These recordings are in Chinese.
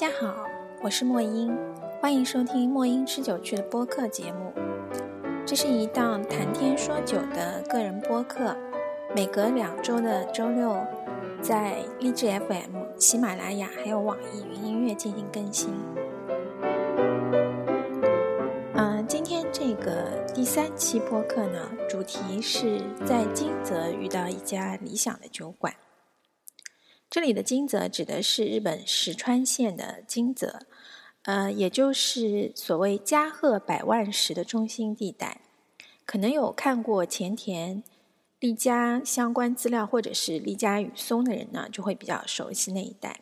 大家好，我是莫英，欢迎收听莫英吃酒趣的播客节目。这是一档谈天说酒的个人播客，每隔两周的周六在荔枝 FM、喜马拉雅还有网易云音乐进行更新。嗯，今天这个第三期播客呢，主题是在金泽遇到一家理想的酒馆。这里的金泽指的是日本石川县的金泽，呃，也就是所谓加贺百万石的中心地带。可能有看过前田利家相关资料，或者是利家与松的人呢，就会比较熟悉那一带。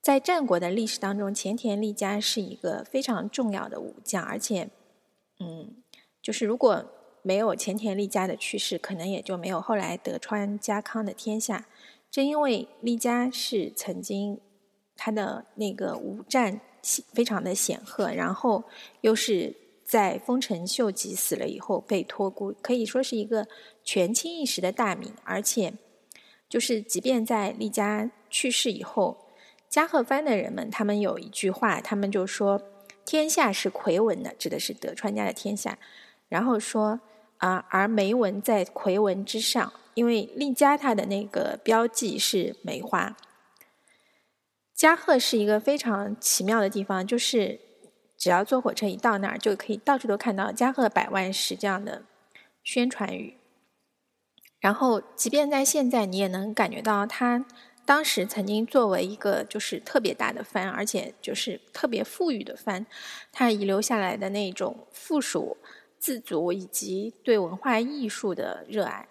在战国的历史当中，前田利家是一个非常重要的武将，而且，嗯，就是如果没有前田利家的去世，可能也就没有后来德川家康的天下。正因为丽家是曾经他的那个武战非常的显赫，然后又是在丰臣秀吉死了以后被托孤，可以说是一个权倾一时的大名。而且，就是即便在丽家去世以后，加贺藩的人们他们有一句话，他们就说：“天下是魁文的，指的是德川家的天下。”然后说：“啊，而梅文在魁文之上。”因为丽家它的那个标记是梅花，加贺是一个非常奇妙的地方，就是只要坐火车一到那儿，就可以到处都看到“加贺百万石”这样的宣传语。然后，即便在现在，你也能感觉到它当时曾经作为一个就是特别大的藩，而且就是特别富裕的藩，它遗留下来的那种富庶、自足以及对文化艺术的热爱。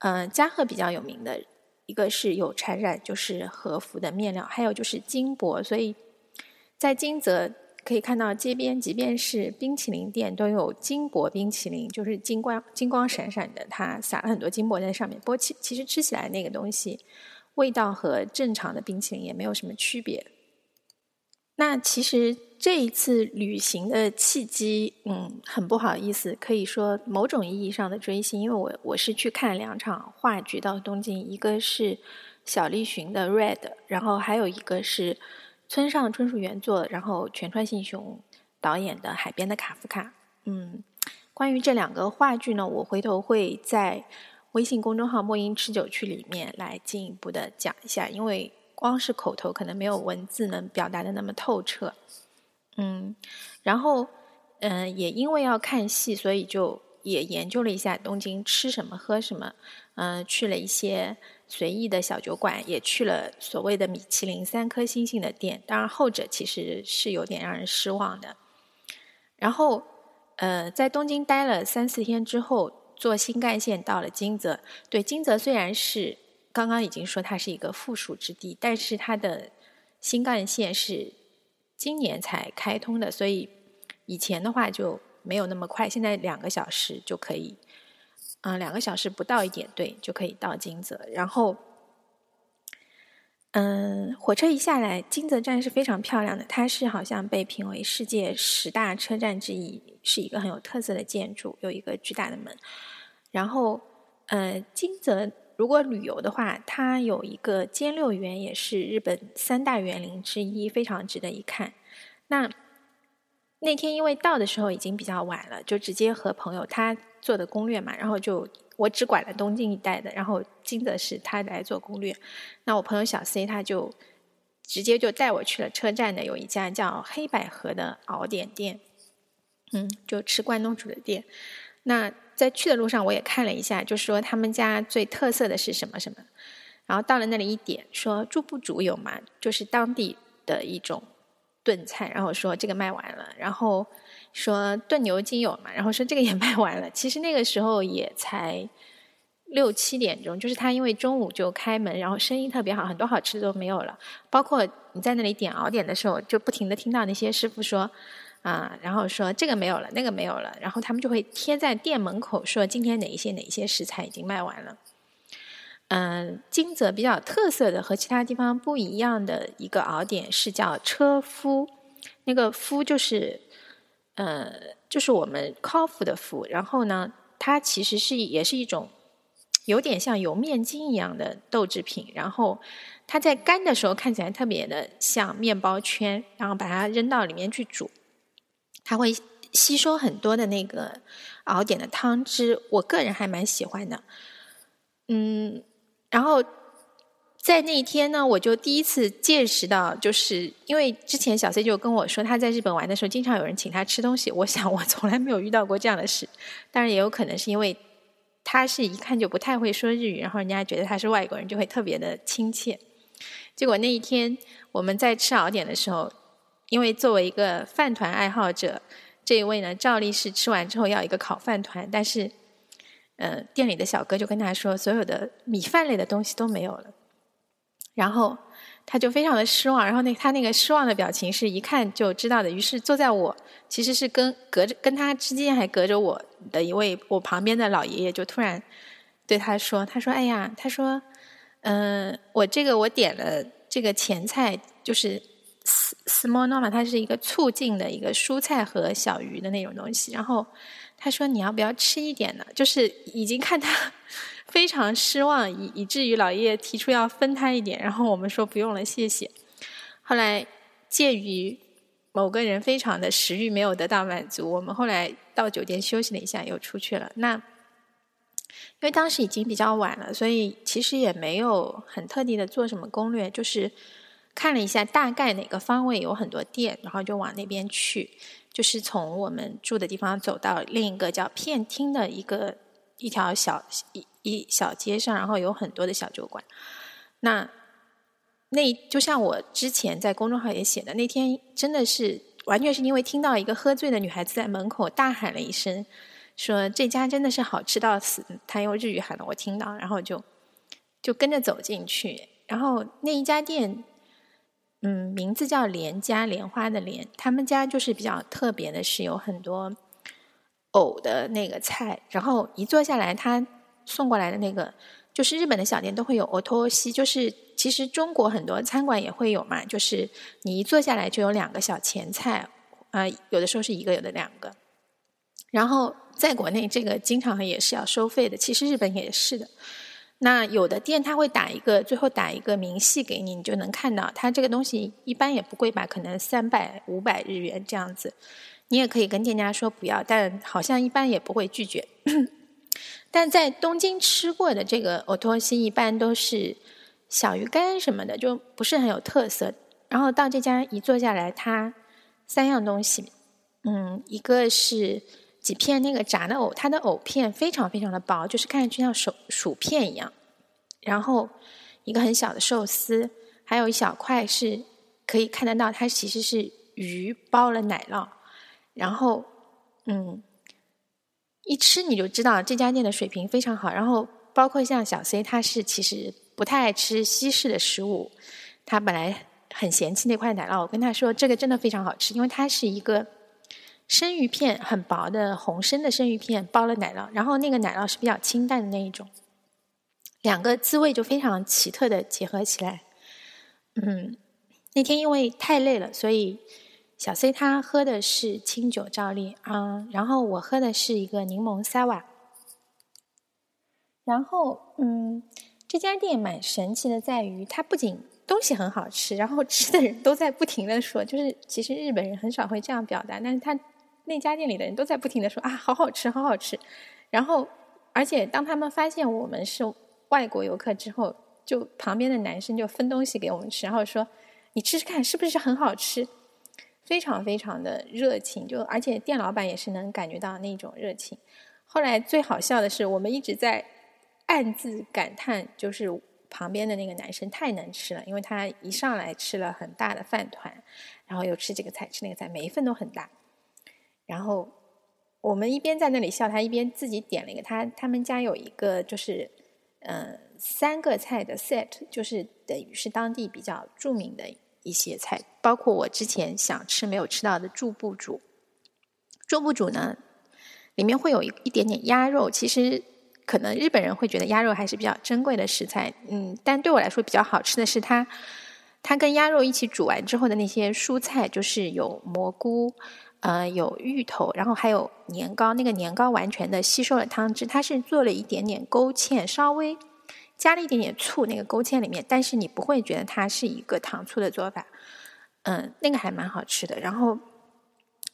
嗯，加贺比较有名的一个是有传染，就是和服的面料，还有就是金箔，所以在金泽可以看到街边，即便是冰淇淋店都有金箔冰淇淋，就是金光金光闪闪的，它撒了很多金箔在上面。不过其其实吃起来那个东西味道和正常的冰淇淋也没有什么区别。那其实。这一次旅行的契机，嗯，很不好意思，可以说某种意义上的追星，因为我我是去看两场话剧到东京，一个是小栗旬的《Red》，然后还有一个是村上春树原作，然后全川信雄导演的《海边的卡夫卡》。嗯，关于这两个话剧呢，我回头会在微信公众号“墨音持久区”里面来进一步的讲一下，因为光是口头可能没有文字能表达的那么透彻。嗯，然后，嗯，也因为要看戏，所以就也研究了一下东京吃什么喝什么，嗯，去了一些随意的小酒馆，也去了所谓的米其林三颗星星的店，当然后者其实是有点让人失望的。然后，呃，在东京待了三四天之后，坐新干线到了金泽。对，金泽虽然是刚刚已经说它是一个富庶之地，但是它的新干线是。今年才开通的，所以以前的话就没有那么快。现在两个小时就可以，嗯，两个小时不到一点，对，就可以到金泽。然后，嗯，火车一下来，金泽站是非常漂亮的，它是好像被评为世界十大车站之一，是一个很有特色的建筑，有一个巨大的门。然后，呃，金泽。如果旅游的话，它有一个兼六园，也是日本三大园林之一，非常值得一看。那那天因为到的时候已经比较晚了，就直接和朋友他做的攻略嘛，然后就我只管了东京一带的，然后金泽是他来做攻略。那我朋友小 C 他就直接就带我去了车站的有一家叫黑百合的熬点店，嗯，就吃关东煮的店。那在去的路上，我也看了一下，就说他们家最特色的是什么什么。然后到了那里一点，说猪不煮有吗？就是当地的一种炖菜。然后说这个卖完了。然后说炖牛筋有吗？然后说这个也 卖完了。其实那个时候也才六七点钟，就是他因为中午就开门，然后生意特别好，很多好吃的都没有了。包括你在那里点熬点的时候，就不停的听到那些师傅说。啊，然后说这个没有了，那个没有了，然后他们就会贴在店门口说今天哪一些哪一些食材已经卖完了。嗯，金泽比较特色的和其他地方不一样的一个熬点是叫车夫，那个夫就是呃就是我们 coffee 的夫，然后呢，它其实是也是一种有点像油面筋一样的豆制品，然后它在干的时候看起来特别的像面包圈，然后把它扔到里面去煮，它会吸收很多的那个熬点的汤汁，我个人还蛮喜欢的。嗯，然后在那一天呢，我就第一次见识到，就是因为之前小 C 就跟我说，他在日本玩的时候，经常有人请他吃东西。我想我从来没有遇到过这样的事，当然也有可能是因为他是一看就不太会说日语，然后人家觉得他是外国人，就会特别的亲切。结果那一天我们在吃熬点的时候，因为作为一个饭团爱好者，这一位呢，照例是吃完之后要一个烤饭团，但是。呃，店里的小哥就跟他说，所有的米饭类的东西都没有了，然后他就非常的失望，然后那他那个失望的表情是一看就知道的。于是坐在我其实是跟隔着跟他之间还隔着我的一位我旁边的老爷爷就突然对他说：“他说，哎呀，他说，嗯，我这个我点了这个前菜，就是 small 它是一个促进的一个蔬菜和小鱼的那种东西，然后。”他说：“你要不要吃一点呢？”就是已经看他非常失望，以以至于老爷爷提出要分他一点，然后我们说不用了，谢谢。后来鉴于某个人非常的食欲没有得到满足，我们后来到酒店休息了一下，又出去了。那因为当时已经比较晚了，所以其实也没有很特地的做什么攻略，就是看了一下大概哪个方位有很多店，然后就往那边去。就是从我们住的地方走到另一个叫片厅的一个一条小一一小街上，然后有很多的小酒馆。那那就像我之前在公众号也写的，那天真的是完全是因为听到一个喝醉的女孩子在门口大喊了一声，说这家真的是好吃到死。她用日语喊的，我听到，然后就就跟着走进去，然后那一家店。嗯，名字叫莲家莲花的莲，他们家就是比较特别的是有很多藕的那个菜，然后一坐下来，他送过来的那个就是日本的小店都会有藕托西，就是其实中国很多餐馆也会有嘛，就是你一坐下来就有两个小前菜，啊，有的时候是一个，有的两个，然后在国内这个经常也是要收费的，其实日本也是的。那有的店他会打一个，最后打一个明细给你，你就能看到，它这个东西一般也不贵吧，可能三百五百日元这样子。你也可以跟店家说不要，但好像一般也不会拒绝。但在东京吃过的这个欧托西，一般都是小鱼干什么的，就不是很有特色。然后到这家一坐下来，它三样东西，嗯，一个是。几片那个炸的藕，它的藕片非常非常的薄，就是看上去像手薯片一样。然后一个很小的寿司，还有一小块是可以看得到，它其实是鱼包了奶酪。然后，嗯，一吃你就知道这家店的水平非常好。然后包括像小 C，他是其实不太爱吃西式的食物，他本来很嫌弃那块奶酪。我跟他说，这个真的非常好吃，因为它是一个。生鱼片很薄的红生的生鱼片包了奶酪，然后那个奶酪是比较清淡的那一种，两个滋味就非常奇特的结合起来。嗯，那天因为太累了，所以小 C 他喝的是清酒照例啊，然后我喝的是一个柠檬沙瓦。然后嗯，这家店蛮神奇的，在于它不仅东西很好吃，然后吃的人都在不停的说，就是其实日本人很少会这样表达，但是他。那家店里的人都在不停的说啊，好好吃，好好吃。然后，而且当他们发现我们是外国游客之后，就旁边的男生就分东西给我们吃，然后说你吃吃看，是不是很好吃？非常非常的热情，就而且店老板也是能感觉到那种热情。后来最好笑的是，我们一直在暗自感叹，就是旁边的那个男生太能吃了，因为他一上来吃了很大的饭团，然后又吃这个菜吃那个菜，每一份都很大。然后我们一边在那里笑，他一边自己点了一个。他他们家有一个就是嗯三个菜的 set，就是等于是当地比较著名的一些菜，包括我之前想吃没有吃到的猪部煮。猪部煮呢，里面会有一一点点鸭肉。其实可能日本人会觉得鸭肉还是比较珍贵的食材，嗯，但对我来说比较好吃的是它，它跟鸭肉一起煮完之后的那些蔬菜，就是有蘑菇。呃，有芋头，然后还有年糕。那个年糕完全的吸收了汤汁，它是做了一点点勾芡，稍微加了一点点醋，那个勾芡里面，但是你不会觉得它是一个糖醋的做法。嗯，那个还蛮好吃的。然后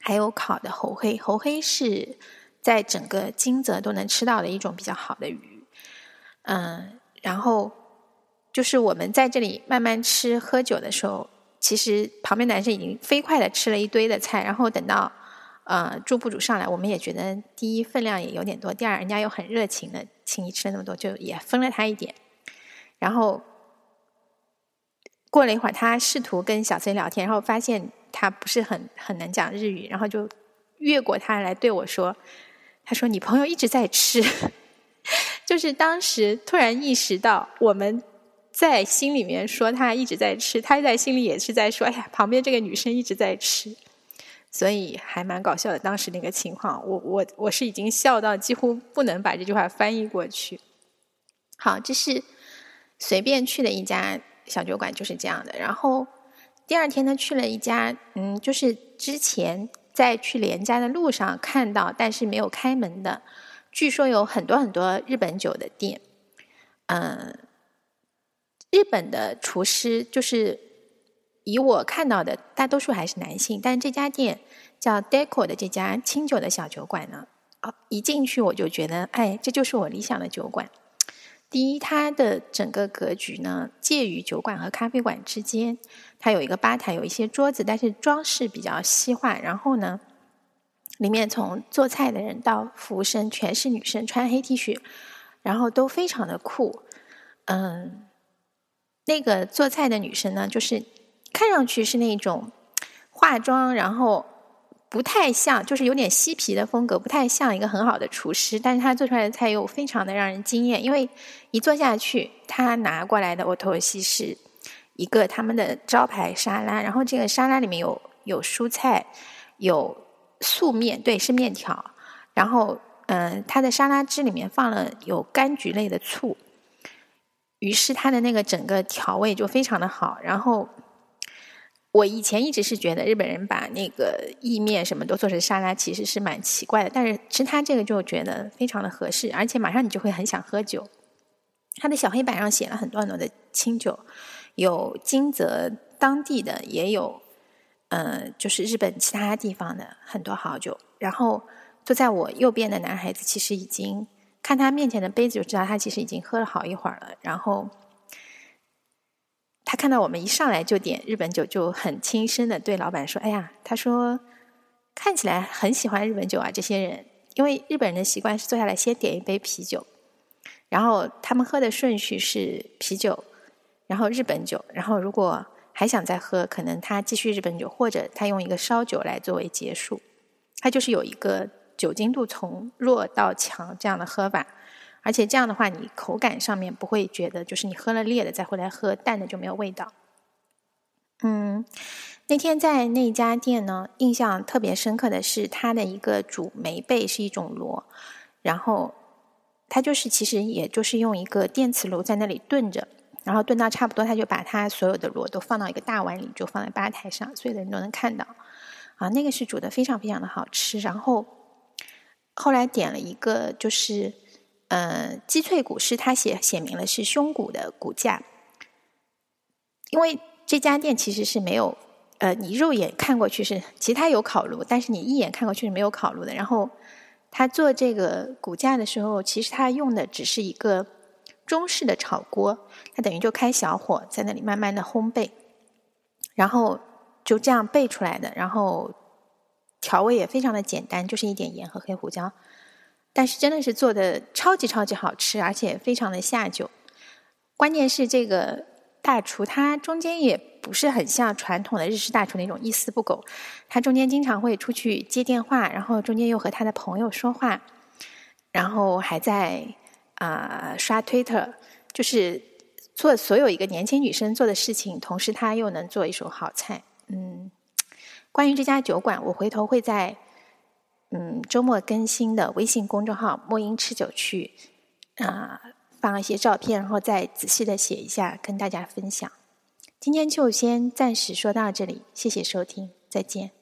还有烤的猴黑，猴黑是在整个金泽都能吃到的一种比较好的鱼。嗯，然后就是我们在这里慢慢吃喝酒的时候。其实旁边男生已经飞快的吃了一堆的菜，然后等到呃住部主上来，我们也觉得第一分量也有点多，第二人家又很热情的请你吃了那么多，就也分了他一点。然后过了一会儿，他试图跟小 C 聊天，然后发现他不是很很能讲日语，然后就越过他来对我说：“他说你朋友一直在吃。” 就是当时突然意识到我们。在心里面说他一直在吃，他在心里也是在说：“哎呀，旁边这个女生一直在吃。”所以还蛮搞笑的。当时那个情况，我我我是已经笑到几乎不能把这句话翻译过去。好，这是随便去的一家小酒馆，就是这样的。然后第二天呢，去了一家，嗯，就是之前在去连家的路上看到，但是没有开门的，据说有很多很多日本酒的店，嗯。日本的厨师就是以我看到的大多数还是男性，但这家店叫 Deco 的这家清酒的小酒馆呢，啊，一进去我就觉得，哎，这就是我理想的酒馆。第一，它的整个格局呢介于酒馆和咖啡馆之间，它有一个吧台，有一些桌子，但是装饰比较西化。然后呢，里面从做菜的人到服务生全是女生，穿黑 T 恤，然后都非常的酷，嗯。那个做菜的女生呢，就是看上去是那种化妆，然后不太像，就是有点嬉皮的风格，不太像一个很好的厨师。但是她做出来的菜又非常的让人惊艳，因为一坐下去，她拿过来的 o t o s 是一个他们的招牌沙拉，然后这个沙拉里面有有蔬菜，有素面，对，是面条。然后，嗯，它的沙拉汁里面放了有柑橘类的醋。于是它的那个整个调味就非常的好。然后我以前一直是觉得日本人把那个意面什么都做成沙拉，其实是蛮奇怪的。但是吃它这个就觉得非常的合适，而且马上你就会很想喝酒。它的小黑板上写了很多很多的清酒，有金泽当地的，也有呃，就是日本其他地方的很多好酒。然后坐在我右边的男孩子其实已经。看他面前的杯子就知道，他其实已经喝了好一会儿了。然后他看到我们一上来就点日本酒，就很轻声的对老板说：“哎呀，他说看起来很喜欢日本酒啊，这些人。因为日本人的习惯是坐下来先点一杯啤酒，然后他们喝的顺序是啤酒，然后日本酒，然后如果还想再喝，可能他继续日本酒，或者他用一个烧酒来作为结束。他就是有一个。”酒精度从弱到强这样的喝法，而且这样的话，你口感上面不会觉得就是你喝了烈的再回来喝淡的就没有味道。嗯，那天在那家店呢，印象特别深刻的是它的一个煮梅贝是一种螺，然后它就是其实也就是用一个电磁炉在那里炖着，然后炖到差不多，他就把它所有的螺都放到一个大碗里，就放在吧台上，所有的人都能看到。啊，那个是煮的非常非常的好吃，然后。后来点了一个，就是呃鸡脆骨，是他写写明了是胸骨的骨架，因为这家店其实是没有呃，你肉眼看过去是，其他有烤炉，但是你一眼看过去是没有烤炉的。然后他做这个骨架的时候，其实他用的只是一个中式的炒锅，他等于就开小火在那里慢慢的烘焙，然后就这样焙出来的，然后。调味也非常的简单，就是一点盐和黑胡椒，但是真的是做的超级超级好吃，而且非常的下酒。关键是这个大厨他中间也不是很像传统的日式大厨那种一丝不苟，他中间经常会出去接电话，然后中间又和他的朋友说话，然后还在啊刷 Twitter，就是做所有一个年轻女生做的事情，同时他又能做一手好菜，嗯。关于这家酒馆，我回头会在嗯周末更新的微信公众号“莫音吃酒”去啊放一些照片，然后再仔细的写一下，跟大家分享。今天就先暂时说到这里，谢谢收听，再见。